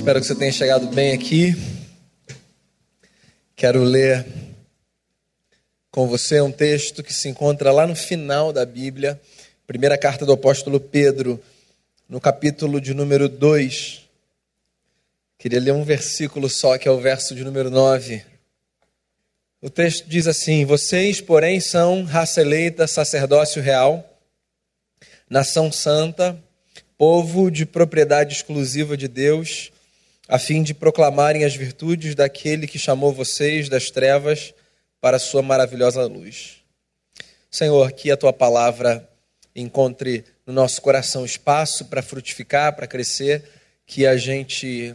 Espero que você tenha chegado bem aqui. Quero ler com você um texto que se encontra lá no final da Bíblia, primeira carta do apóstolo Pedro, no capítulo de número 2. Queria ler um versículo só, que é o verso de número 9. O texto diz assim: Vocês, porém, são raça eleita, sacerdócio real, nação santa, povo de propriedade exclusiva de Deus, a fim de proclamarem as virtudes daquele que chamou vocês das trevas para a sua maravilhosa luz. Senhor, que a tua palavra encontre no nosso coração espaço para frutificar, para crescer, que a gente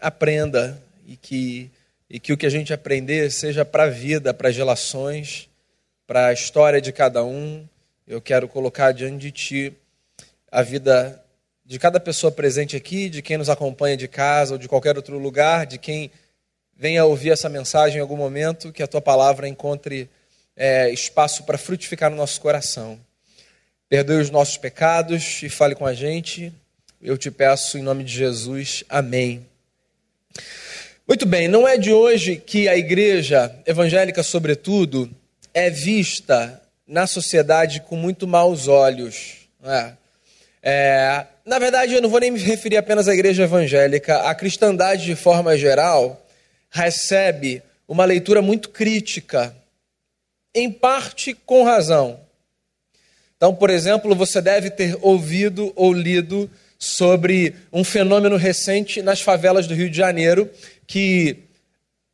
aprenda e que, e que o que a gente aprender seja para a vida, para as relações, para a história de cada um. Eu quero colocar diante de ti a vida de cada pessoa presente aqui, de quem nos acompanha de casa ou de qualquer outro lugar, de quem venha ouvir essa mensagem em algum momento, que a tua palavra encontre é, espaço para frutificar no nosso coração. Perdoe os nossos pecados e fale com a gente. Eu te peço em nome de Jesus. Amém. Muito bem, não é de hoje que a igreja evangélica, sobretudo, é vista na sociedade com muito maus olhos. É. É, na verdade, eu não vou nem me referir apenas à igreja evangélica. A cristandade, de forma geral, recebe uma leitura muito crítica, em parte com razão. Então, por exemplo, você deve ter ouvido ou lido sobre um fenômeno recente nas favelas do Rio de Janeiro, que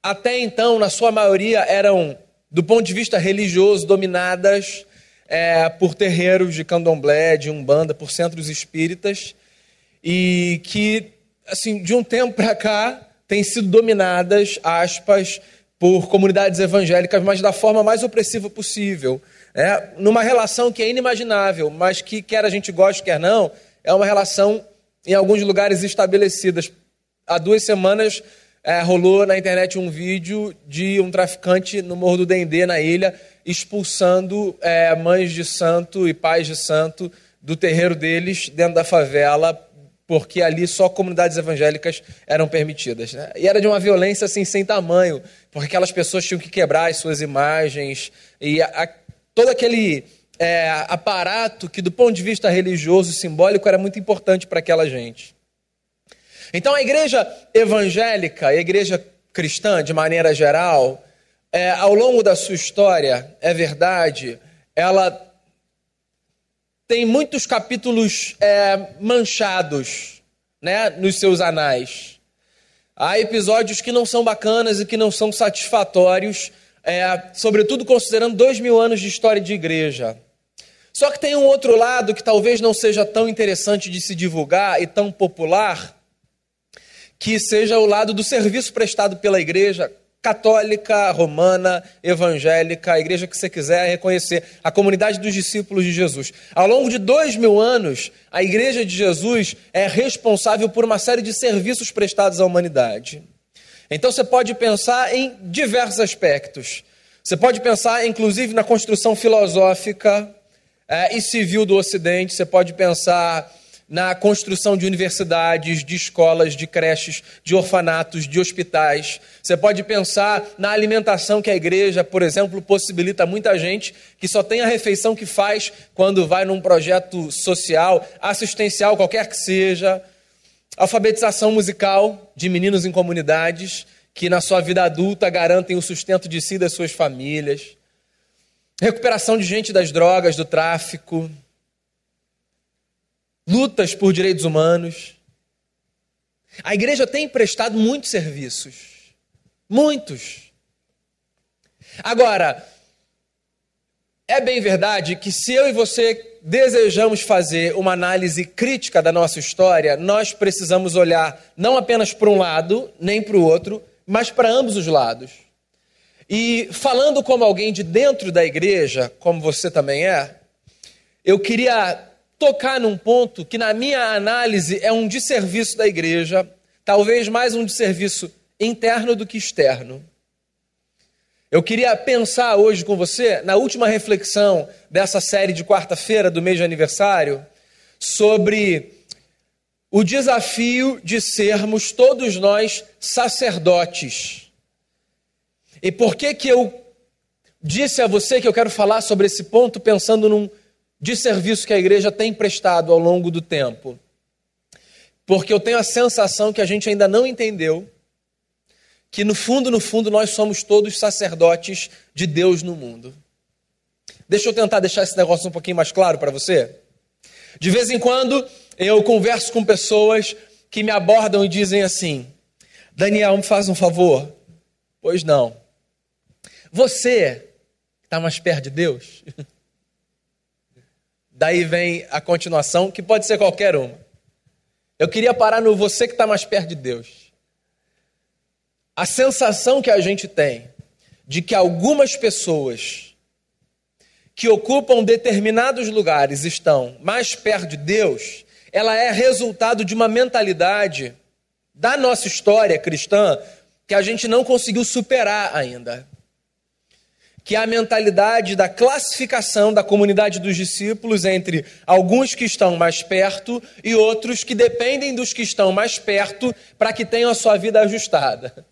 até então, na sua maioria, eram, do ponto de vista religioso, dominadas é, por terreiros de candomblé, de umbanda, por centros espíritas, e que, assim, de um tempo para cá, têm sido dominadas, aspas, por comunidades evangélicas, mas da forma mais opressiva possível. É, numa relação que é inimaginável, mas que, quer a gente goste, quer não, é uma relação, em alguns lugares, estabelecidas. Há duas semanas é, rolou na internet um vídeo de um traficante no Morro do Dendê, na ilha, expulsando é, mães de santo e pais de santo do terreiro deles dentro da favela, porque ali só comunidades evangélicas eram permitidas. Né? E era de uma violência assim sem tamanho, porque aquelas pessoas tinham que quebrar as suas imagens e a, a, todo aquele é, aparato que, do ponto de vista religioso e simbólico, era muito importante para aquela gente. Então, a igreja evangélica, a igreja cristã, de maneira geral, é, ao longo da sua história, é verdade, ela tem muitos capítulos é, manchados né, nos seus anais. Há episódios que não são bacanas e que não são satisfatórios, é, sobretudo considerando dois mil anos de história de igreja. Só que tem um outro lado que talvez não seja tão interessante de se divulgar e tão popular, que seja o lado do serviço prestado pela igreja católica, romana, evangélica, a igreja que você quiser reconhecer, a comunidade dos discípulos de Jesus. Ao longo de dois mil anos, a igreja de Jesus é responsável por uma série de serviços prestados à humanidade. Então você pode pensar em diversos aspectos. Você pode pensar, inclusive, na construção filosófica é, e civil do Ocidente, você pode pensar na construção de universidades, de escolas, de creches, de orfanatos, de hospitais. Você pode pensar na alimentação que a igreja, por exemplo, possibilita a muita gente que só tem a refeição que faz quando vai num projeto social, assistencial, qualquer que seja. Alfabetização musical de meninos em comunidades que na sua vida adulta garantem o sustento de si e das suas famílias. Recuperação de gente das drogas, do tráfico, lutas por direitos humanos. A igreja tem prestado muitos serviços. Muitos. Agora, é bem verdade que se eu e você desejamos fazer uma análise crítica da nossa história, nós precisamos olhar não apenas para um lado, nem para o outro, mas para ambos os lados. E falando como alguém de dentro da igreja, como você também é, eu queria tocar num ponto que, na minha análise, é um desserviço da igreja, talvez mais um desserviço interno do que externo. Eu queria pensar hoje com você, na última reflexão dessa série de quarta-feira do mês de aniversário, sobre o desafio de sermos todos nós sacerdotes. E por que que eu disse a você que eu quero falar sobre esse ponto pensando num de serviço que a igreja tem prestado ao longo do tempo? Porque eu tenho a sensação que a gente ainda não entendeu que no fundo, no fundo, nós somos todos sacerdotes de Deus no mundo. Deixa eu tentar deixar esse negócio um pouquinho mais claro para você. De vez em quando eu converso com pessoas que me abordam e dizem assim: Daniel, me faz um favor. Pois não. Você está mais perto de Deus? Daí vem a continuação, que pode ser qualquer uma. Eu queria parar no você que está mais perto de Deus. A sensação que a gente tem de que algumas pessoas que ocupam determinados lugares estão mais perto de Deus, ela é resultado de uma mentalidade da nossa história cristã que a gente não conseguiu superar ainda. Que é a mentalidade da classificação da comunidade dos discípulos entre alguns que estão mais perto e outros que dependem dos que estão mais perto para que tenham a sua vida ajustada.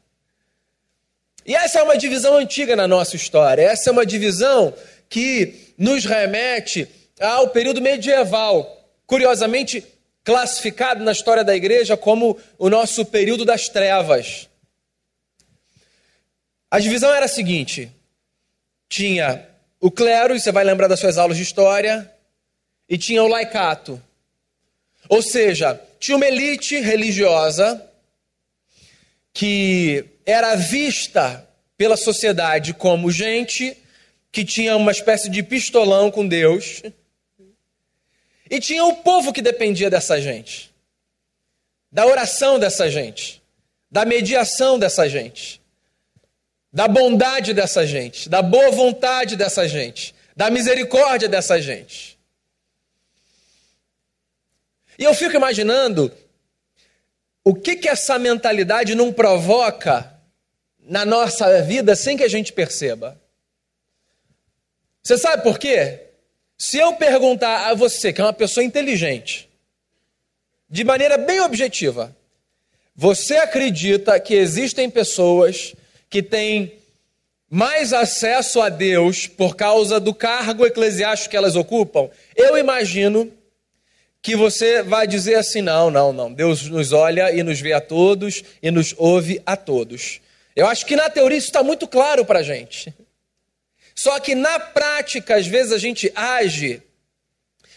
E essa é uma divisão antiga na nossa história. Essa é uma divisão que nos remete ao período medieval, curiosamente classificado na história da igreja como o nosso período das trevas. A divisão era a seguinte: tinha o clero, e você vai lembrar das suas aulas de história, e tinha o laicato. Ou seja, tinha uma elite religiosa que era vista pela sociedade como gente que tinha uma espécie de pistolão com Deus, e tinha o povo que dependia dessa gente, da oração dessa gente, da mediação dessa gente, da bondade dessa gente, da boa vontade dessa gente, da misericórdia dessa gente. E eu fico imaginando o que que essa mentalidade não provoca na nossa vida sem que a gente perceba. Você sabe por quê? Se eu perguntar a você, que é uma pessoa inteligente, de maneira bem objetiva, você acredita que existem pessoas que têm mais acesso a Deus por causa do cargo eclesiástico que elas ocupam? Eu imagino que você vai dizer assim: não, não, não. Deus nos olha e nos vê a todos e nos ouve a todos. Eu acho que na teoria isso está muito claro para a gente. Só que na prática, às vezes a gente age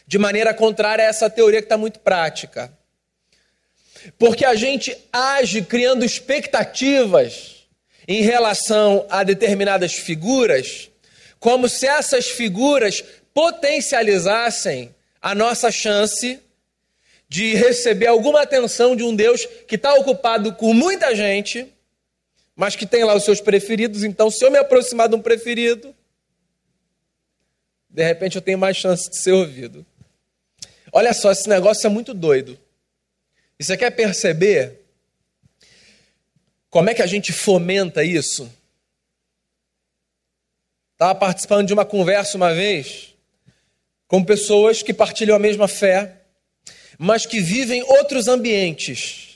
de maneira contrária a essa teoria que está muito prática. Porque a gente age criando expectativas em relação a determinadas figuras, como se essas figuras potencializassem a nossa chance de receber alguma atenção de um Deus que está ocupado com muita gente mas que tem lá os seus preferidos. Então, se eu me aproximar de um preferido, de repente eu tenho mais chance de ser ouvido. Olha só, esse negócio é muito doido. E você quer perceber como é que a gente fomenta isso? Estava participando de uma conversa uma vez com pessoas que partilham a mesma fé, mas que vivem outros ambientes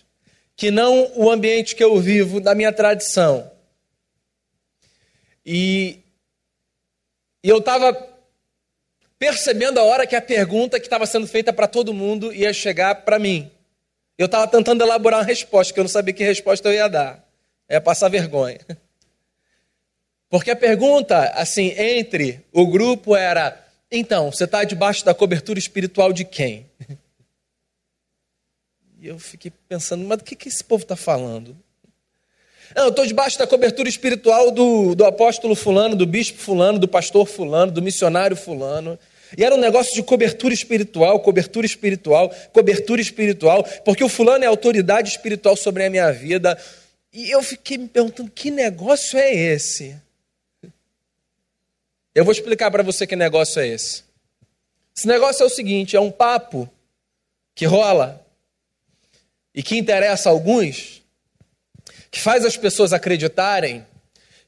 que não o ambiente que eu vivo da minha tradição. E, e eu estava percebendo a hora que a pergunta que estava sendo feita para todo mundo ia chegar para mim. Eu estava tentando elaborar uma resposta, que eu não sabia que resposta eu ia dar. É passar vergonha. Porque a pergunta, assim, entre o grupo era: então, você está debaixo da cobertura espiritual de quem? E eu fiquei pensando, mas do que, que esse povo está falando? Não, eu estou debaixo da cobertura espiritual do, do apóstolo fulano, do bispo fulano, do pastor fulano, do missionário fulano. E era um negócio de cobertura espiritual, cobertura espiritual, cobertura espiritual, porque o fulano é autoridade espiritual sobre a minha vida. E eu fiquei me perguntando, que negócio é esse? Eu vou explicar para você que negócio é esse. Esse negócio é o seguinte: é um papo que rola e que interessa alguns, que faz as pessoas acreditarem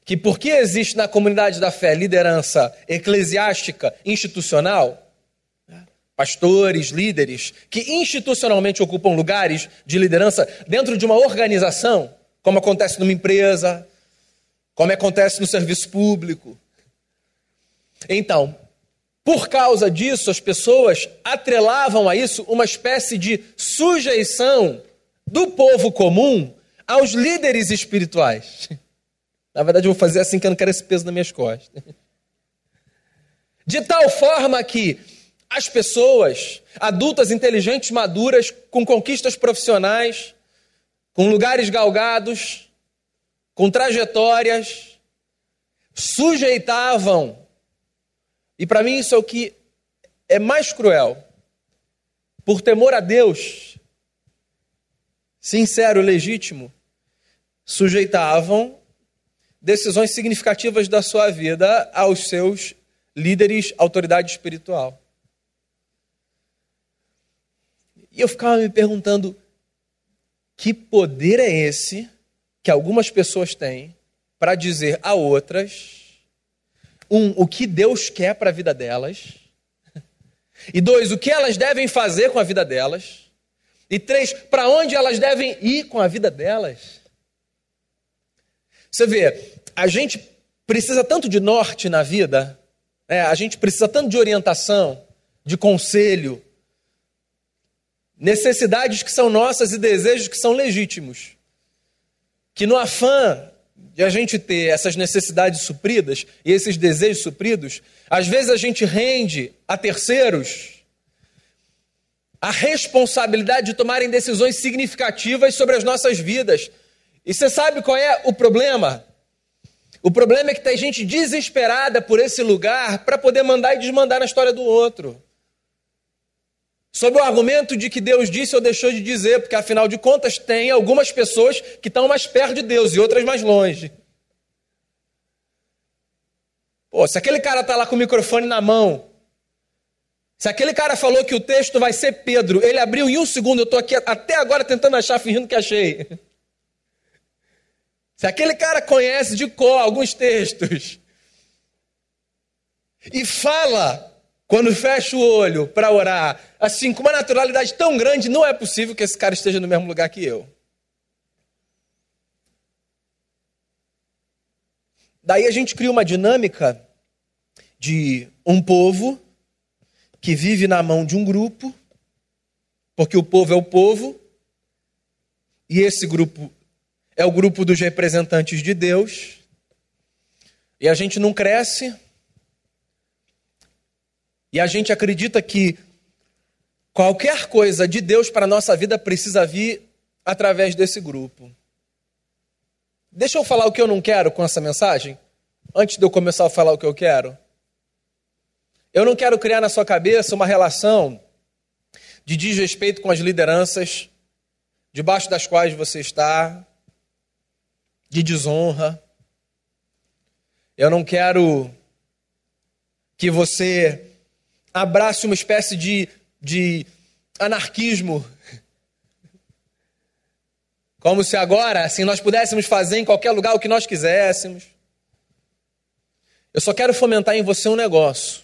que porque existe na comunidade da fé liderança eclesiástica institucional, pastores, líderes, que institucionalmente ocupam lugares de liderança dentro de uma organização, como acontece numa empresa, como acontece no serviço público. Então, por causa disso, as pessoas atrelavam a isso uma espécie de sujeição do povo comum aos líderes espirituais. Na verdade, eu vou fazer assim que eu não quero esse peso nas minhas costas. De tal forma que as pessoas, adultas, inteligentes, maduras, com conquistas profissionais, com lugares galgados, com trajetórias, sujeitavam. E para mim isso é o que é mais cruel. Por temor a Deus, sincero, legítimo, sujeitavam decisões significativas da sua vida aos seus líderes, autoridade espiritual. E eu ficava me perguntando: que poder é esse que algumas pessoas têm para dizer a outras, um, o que Deus quer para a vida delas, e dois, o que elas devem fazer com a vida delas, e três, para onde elas devem ir com a vida delas? Você vê, a gente precisa tanto de norte na vida, né? a gente precisa tanto de orientação, de conselho, necessidades que são nossas e desejos que são legítimos. Que no afã de a gente ter essas necessidades supridas e esses desejos supridos, às vezes a gente rende a terceiros a responsabilidade de tomarem decisões significativas sobre as nossas vidas. E você sabe qual é o problema? O problema é que tem gente desesperada por esse lugar para poder mandar e desmandar na história do outro sob o argumento de que Deus disse ou deixou de dizer, porque afinal de contas tem algumas pessoas que estão mais perto de Deus e outras mais longe. Pô, se aquele cara está lá com o microfone na mão, se aquele cara falou que o texto vai ser Pedro, ele abriu em um segundo, eu estou aqui até agora tentando achar, fingindo que achei. Se aquele cara conhece de cor alguns textos e fala quando fecha o olho para orar, assim, com uma naturalidade tão grande, não é possível que esse cara esteja no mesmo lugar que eu. Daí a gente cria uma dinâmica de um povo que vive na mão de um grupo, porque o povo é o povo, e esse grupo é o grupo dos representantes de Deus, e a gente não cresce e a gente acredita que qualquer coisa de Deus para a nossa vida precisa vir através desse grupo. Deixa eu falar o que eu não quero com essa mensagem, antes de eu começar a falar o que eu quero. Eu não quero criar na sua cabeça uma relação de desrespeito com as lideranças debaixo das quais você está, de desonra. Eu não quero que você abrace uma espécie de, de anarquismo. Como se agora, assim, nós pudéssemos fazer em qualquer lugar o que nós quiséssemos. Eu só quero fomentar em você um negócio.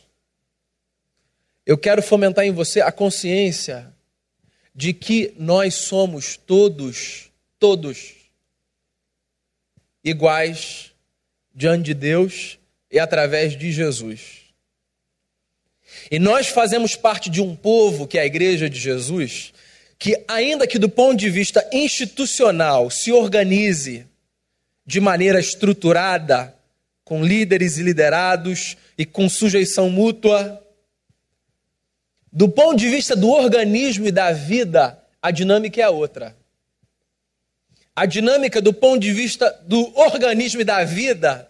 Eu quero fomentar em você a consciência de que nós somos todos, todos, iguais diante de Deus e através de Jesus. E nós fazemos parte de um povo, que é a igreja de Jesus, que, ainda que do ponto de vista institucional, se organize de maneira estruturada, com líderes e liderados e com sujeição mútua, do ponto de vista do organismo e da vida, a dinâmica é outra. A dinâmica do ponto de vista do organismo e da vida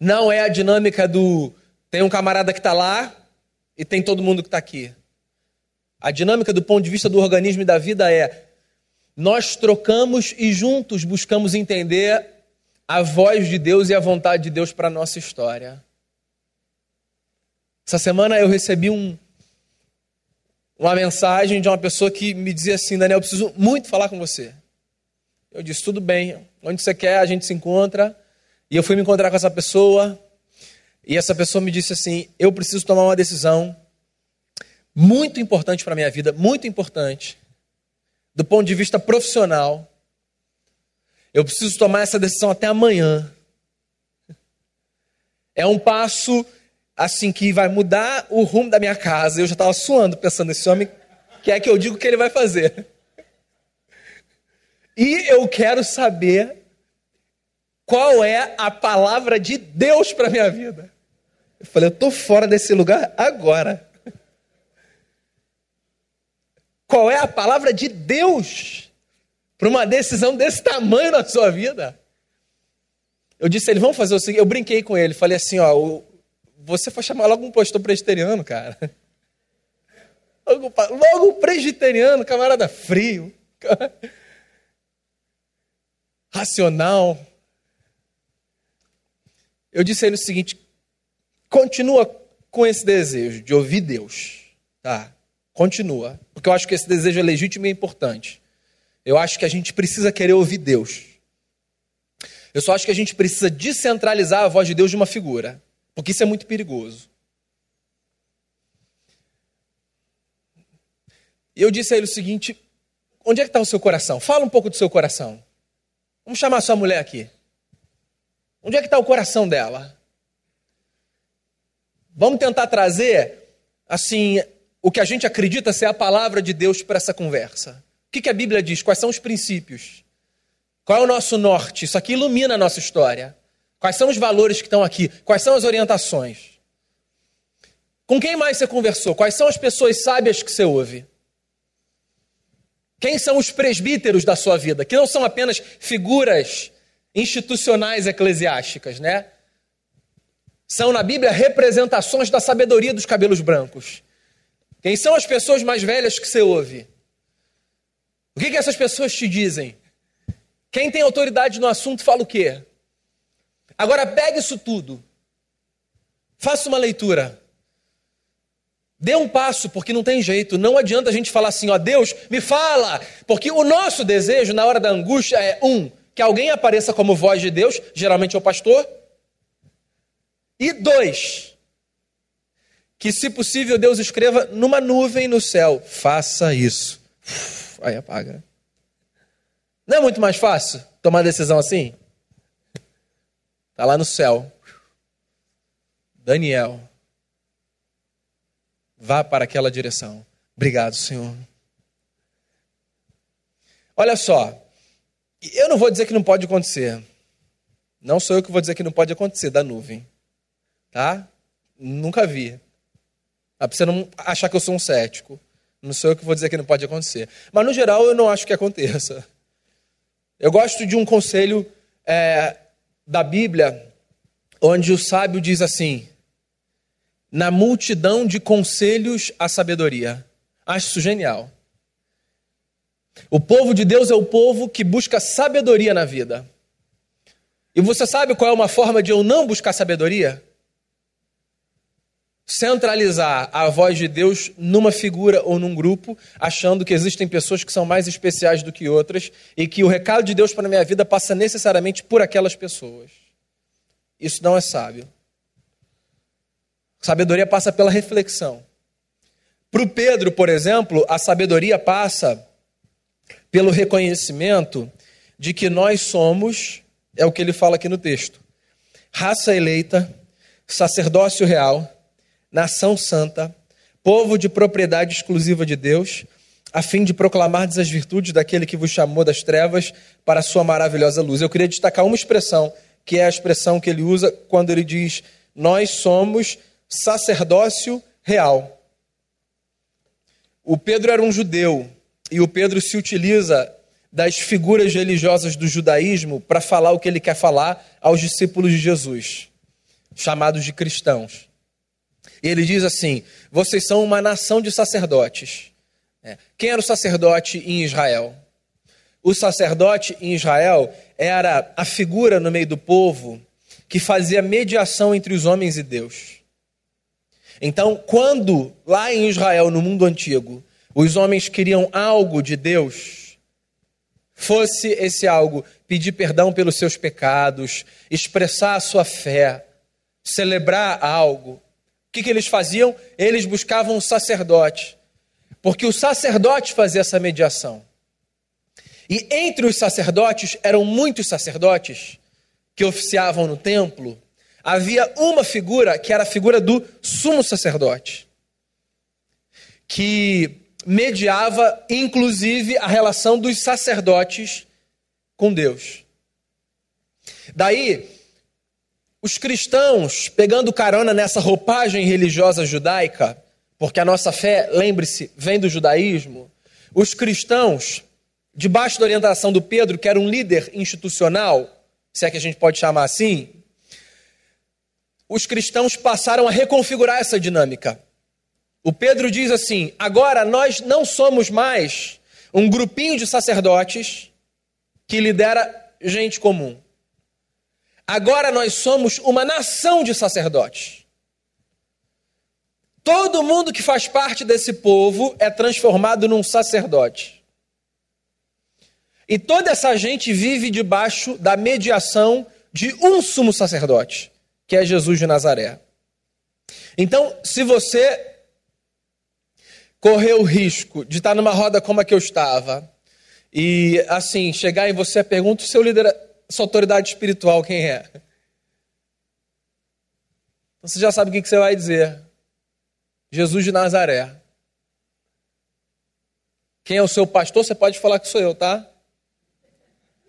não é a dinâmica do tem um camarada que está lá, e tem todo mundo que está aqui. A dinâmica do ponto de vista do organismo e da vida é: nós trocamos e juntos buscamos entender a voz de Deus e a vontade de Deus para a nossa história. Essa semana eu recebi um, uma mensagem de uma pessoa que me dizia assim: Daniel, eu preciso muito falar com você. Eu disse: tudo bem, onde você quer, a gente se encontra. E eu fui me encontrar com essa pessoa. E essa pessoa me disse assim: Eu preciso tomar uma decisão, muito importante para a minha vida, muito importante, do ponto de vista profissional. Eu preciso tomar essa decisão até amanhã. É um passo assim que vai mudar o rumo da minha casa. Eu já estava suando pensando nesse homem, que é que eu digo que ele vai fazer. E eu quero saber qual é a palavra de Deus para minha vida. Eu falei, eu estou fora desse lugar agora. Qual é a palavra de Deus para uma decisão desse tamanho na sua vida? Eu disse ele, vamos fazer o seguinte. Eu brinquei com ele, falei assim: ó, você foi chamar logo um pastor presbiteriano, cara. Logo, logo presbiteriano, camarada frio, racional. Eu disse a ele o seguinte: continua com esse desejo de ouvir Deus, tá? Continua, porque eu acho que esse desejo é legítimo e importante. Eu acho que a gente precisa querer ouvir Deus. Eu só acho que a gente precisa descentralizar a voz de Deus de uma figura, porque isso é muito perigoso. E eu disse a ele o seguinte: onde é que está o seu coração? Fala um pouco do seu coração. Vamos chamar a sua mulher aqui. Onde é que está o coração dela? Vamos tentar trazer, assim, o que a gente acredita ser a palavra de Deus para essa conversa. O que, que a Bíblia diz? Quais são os princípios? Qual é o nosso norte? Isso aqui ilumina a nossa história. Quais são os valores que estão aqui? Quais são as orientações? Com quem mais você conversou? Quais são as pessoas sábias que você ouve? Quem são os presbíteros da sua vida? Que não são apenas figuras institucionais eclesiásticas, né? São na Bíblia representações da sabedoria dos cabelos brancos. Quem são as pessoas mais velhas que você ouve? O que, que essas pessoas te dizem? Quem tem autoridade no assunto fala o quê? Agora pegue isso tudo. Faça uma leitura. Dê um passo, porque não tem jeito. Não adianta a gente falar assim, ó, Deus, me fala. Porque o nosso desejo na hora da angústia é, um, que alguém apareça como voz de Deus, geralmente é o pastor. E dois, que se possível Deus escreva numa nuvem no céu: faça isso. Aí apaga. Não é muito mais fácil tomar decisão assim? Está lá no céu. Daniel, vá para aquela direção. Obrigado, Senhor. Olha só, eu não vou dizer que não pode acontecer. Não sou eu que vou dizer que não pode acontecer da nuvem. Tá? Nunca vi. Ah, para você não achar que eu sou um cético. Não sou eu que vou dizer que não pode acontecer. Mas, no geral, eu não acho que aconteça. Eu gosto de um conselho é, da Bíblia, onde o sábio diz assim: na multidão de conselhos, a sabedoria. Acho isso genial. O povo de Deus é o povo que busca sabedoria na vida. E você sabe qual é uma forma de eu não buscar sabedoria? Centralizar a voz de Deus numa figura ou num grupo, achando que existem pessoas que são mais especiais do que outras e que o recado de Deus para a minha vida passa necessariamente por aquelas pessoas. Isso não é sábio. Sabedoria passa pela reflexão. Para o Pedro, por exemplo, a sabedoria passa pelo reconhecimento de que nós somos, é o que ele fala aqui no texto, raça eleita, sacerdócio real, nação santa, povo de propriedade exclusiva de Deus, a fim de proclamar as virtudes daquele que vos chamou das trevas para a sua maravilhosa luz. Eu queria destacar uma expressão, que é a expressão que ele usa quando ele diz: Nós somos sacerdócio real. O Pedro era um judeu e o Pedro se utiliza das figuras religiosas do judaísmo para falar o que ele quer falar aos discípulos de Jesus, chamados de cristãos. E ele diz assim: vocês são uma nação de sacerdotes. É. Quem era o sacerdote em Israel? O sacerdote em Israel era a figura no meio do povo que fazia mediação entre os homens e Deus. Então, quando lá em Israel, no mundo antigo, os homens queriam algo de Deus, fosse esse algo pedir perdão pelos seus pecados, expressar a sua fé, celebrar algo, que, que eles faziam? Eles buscavam um sacerdote, porque o sacerdote fazia essa mediação. E entre os sacerdotes, eram muitos sacerdotes que oficiavam no templo, havia uma figura que era a figura do sumo sacerdote, que mediava inclusive a relação dos sacerdotes com Deus. Daí, os cristãos, pegando carona nessa roupagem religiosa judaica, porque a nossa fé, lembre-se, vem do judaísmo, os cristãos, debaixo da orientação do Pedro, que era um líder institucional, se é que a gente pode chamar assim, os cristãos passaram a reconfigurar essa dinâmica. O Pedro diz assim: agora nós não somos mais um grupinho de sacerdotes que lidera gente comum. Agora nós somos uma nação de sacerdotes. Todo mundo que faz parte desse povo é transformado num sacerdote. E toda essa gente vive debaixo da mediação de um sumo sacerdote, que é Jesus de Nazaré. Então, se você correu o risco de estar numa roda como a que eu estava, e assim, chegar em você pergunta o seu líder sua autoridade espiritual quem é? Você já sabe o que você vai dizer. Jesus de Nazaré. Quem é o seu pastor, você pode falar que sou eu, tá?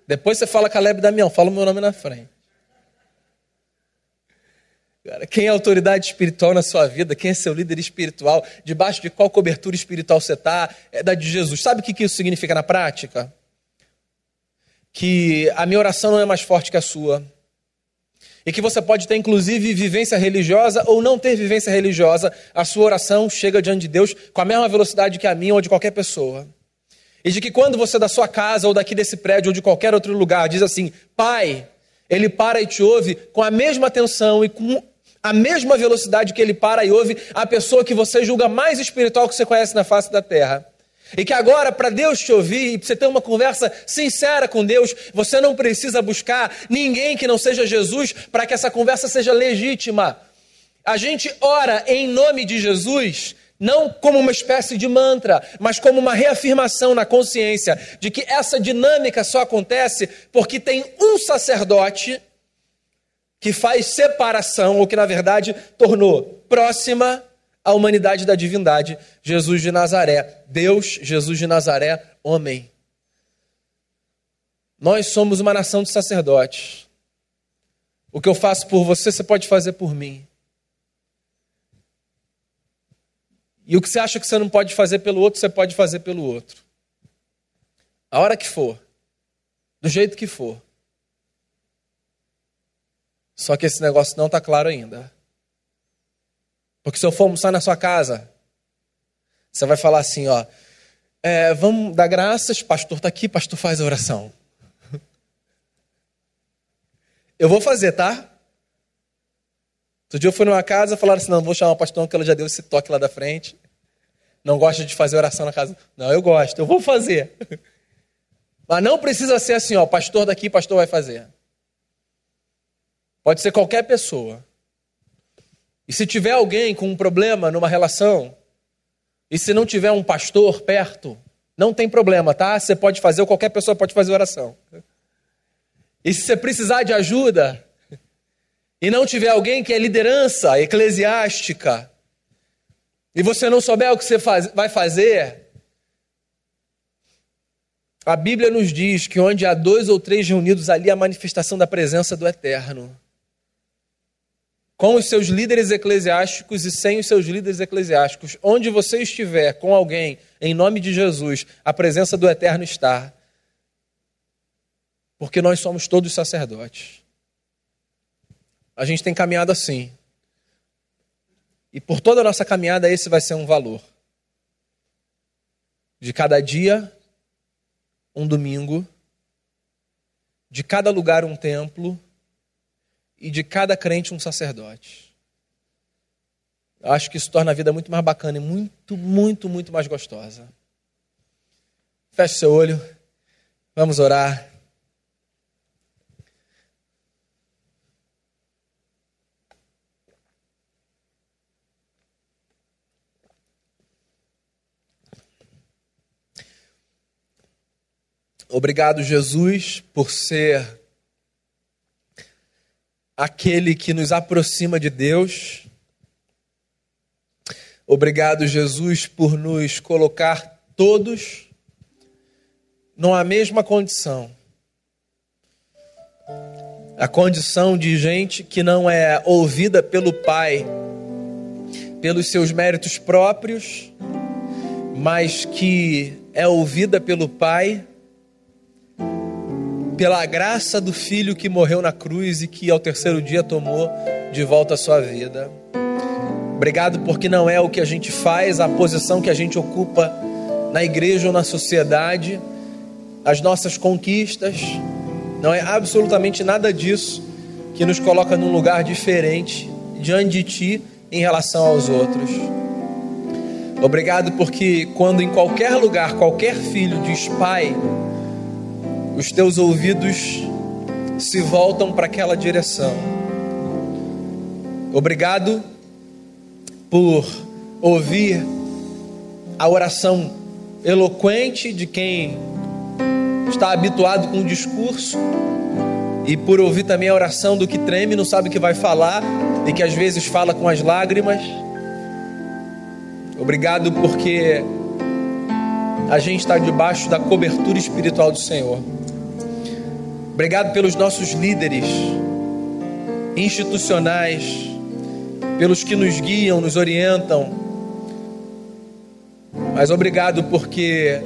Depois você fala Caleb Damião, fala o meu nome na frente. Cara, quem é a autoridade espiritual na sua vida? Quem é seu líder espiritual? Debaixo de qual cobertura espiritual você está? É da de Jesus. Sabe o que isso significa na prática? que a minha oração não é mais forte que a sua. E que você pode ter, inclusive, vivência religiosa ou não ter vivência religiosa, a sua oração chega diante de Deus com a mesma velocidade que a minha ou de qualquer pessoa. E de que quando você da sua casa ou daqui desse prédio ou de qualquer outro lugar diz assim, Pai, ele para e te ouve com a mesma atenção e com a mesma velocidade que ele para e ouve a pessoa que você julga mais espiritual que você conhece na face da terra. E que agora, para Deus te ouvir e para você ter uma conversa sincera com Deus, você não precisa buscar ninguém que não seja Jesus para que essa conversa seja legítima. A gente ora em nome de Jesus, não como uma espécie de mantra, mas como uma reafirmação na consciência de que essa dinâmica só acontece porque tem um sacerdote que faz separação, ou que na verdade tornou próxima a humanidade da divindade, Jesus de Nazaré. Deus, Jesus de Nazaré, homem. Nós somos uma nação de sacerdotes. O que eu faço por você, você pode fazer por mim. E o que você acha que você não pode fazer pelo outro, você pode fazer pelo outro. A hora que for, do jeito que for. Só que esse negócio não está claro ainda. Porque se eu for almoçar na sua casa, você vai falar assim, ó, é, vamos dar graças, pastor está aqui, pastor faz a oração. Eu vou fazer, tá? Outro dia eu fui numa casa falaram assim, não, vou chamar o pastor que ela já deu esse toque lá da frente. Não gosta de fazer oração na casa. Não, eu gosto, eu vou fazer. Mas não precisa ser assim, ó, pastor daqui, pastor vai fazer. Pode ser qualquer pessoa. E se tiver alguém com um problema numa relação, e se não tiver um pastor perto, não tem problema, tá? Você pode fazer, ou qualquer pessoa pode fazer oração. E se você precisar de ajuda, e não tiver alguém que é liderança eclesiástica, e você não souber o que você faz, vai fazer, a Bíblia nos diz que onde há dois ou três reunidos ali, a manifestação da presença do Eterno com os seus líderes eclesiásticos e sem os seus líderes eclesiásticos. Onde você estiver com alguém, em nome de Jesus, a presença do Eterno está. Porque nós somos todos sacerdotes. A gente tem caminhado assim. E por toda a nossa caminhada, esse vai ser um valor. De cada dia, um domingo. De cada lugar, um templo e de cada crente um sacerdote. Eu acho que isso torna a vida muito mais bacana e muito, muito, muito mais gostosa. Feche seu olho, vamos orar. Obrigado, Jesus, por ser aquele que nos aproxima de Deus. Obrigado, Jesus, por nos colocar todos numa mesma condição. A condição de gente que não é ouvida pelo Pai pelos seus méritos próprios, mas que é ouvida pelo Pai pela graça do Filho que morreu na cruz e que ao terceiro dia tomou de volta a sua vida. Obrigado porque não é o que a gente faz, a posição que a gente ocupa na igreja ou na sociedade, as nossas conquistas, não é absolutamente nada disso que nos coloca num lugar diferente diante de Ti em relação aos outros. Obrigado porque quando em qualquer lugar, qualquer filho diz pai, os teus ouvidos se voltam para aquela direção. Obrigado por ouvir a oração eloquente de quem está habituado com o discurso e por ouvir também a oração do que treme, não sabe o que vai falar e que às vezes fala com as lágrimas. Obrigado porque a gente está debaixo da cobertura espiritual do Senhor. Obrigado pelos nossos líderes institucionais, pelos que nos guiam, nos orientam. Mas obrigado porque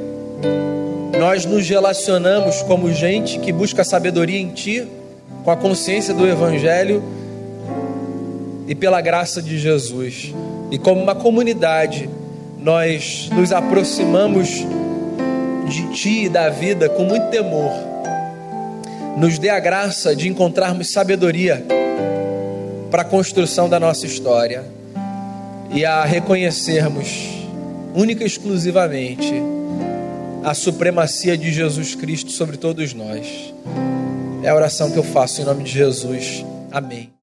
nós nos relacionamos como gente que busca sabedoria em Ti, com a consciência do Evangelho e pela graça de Jesus. E como uma comunidade, nós nos aproximamos de Ti e da vida com muito temor nos dê a graça de encontrarmos sabedoria para a construção da nossa história e a reconhecermos única e exclusivamente a supremacia de Jesus Cristo sobre todos nós. É a oração que eu faço em nome de Jesus. Amém.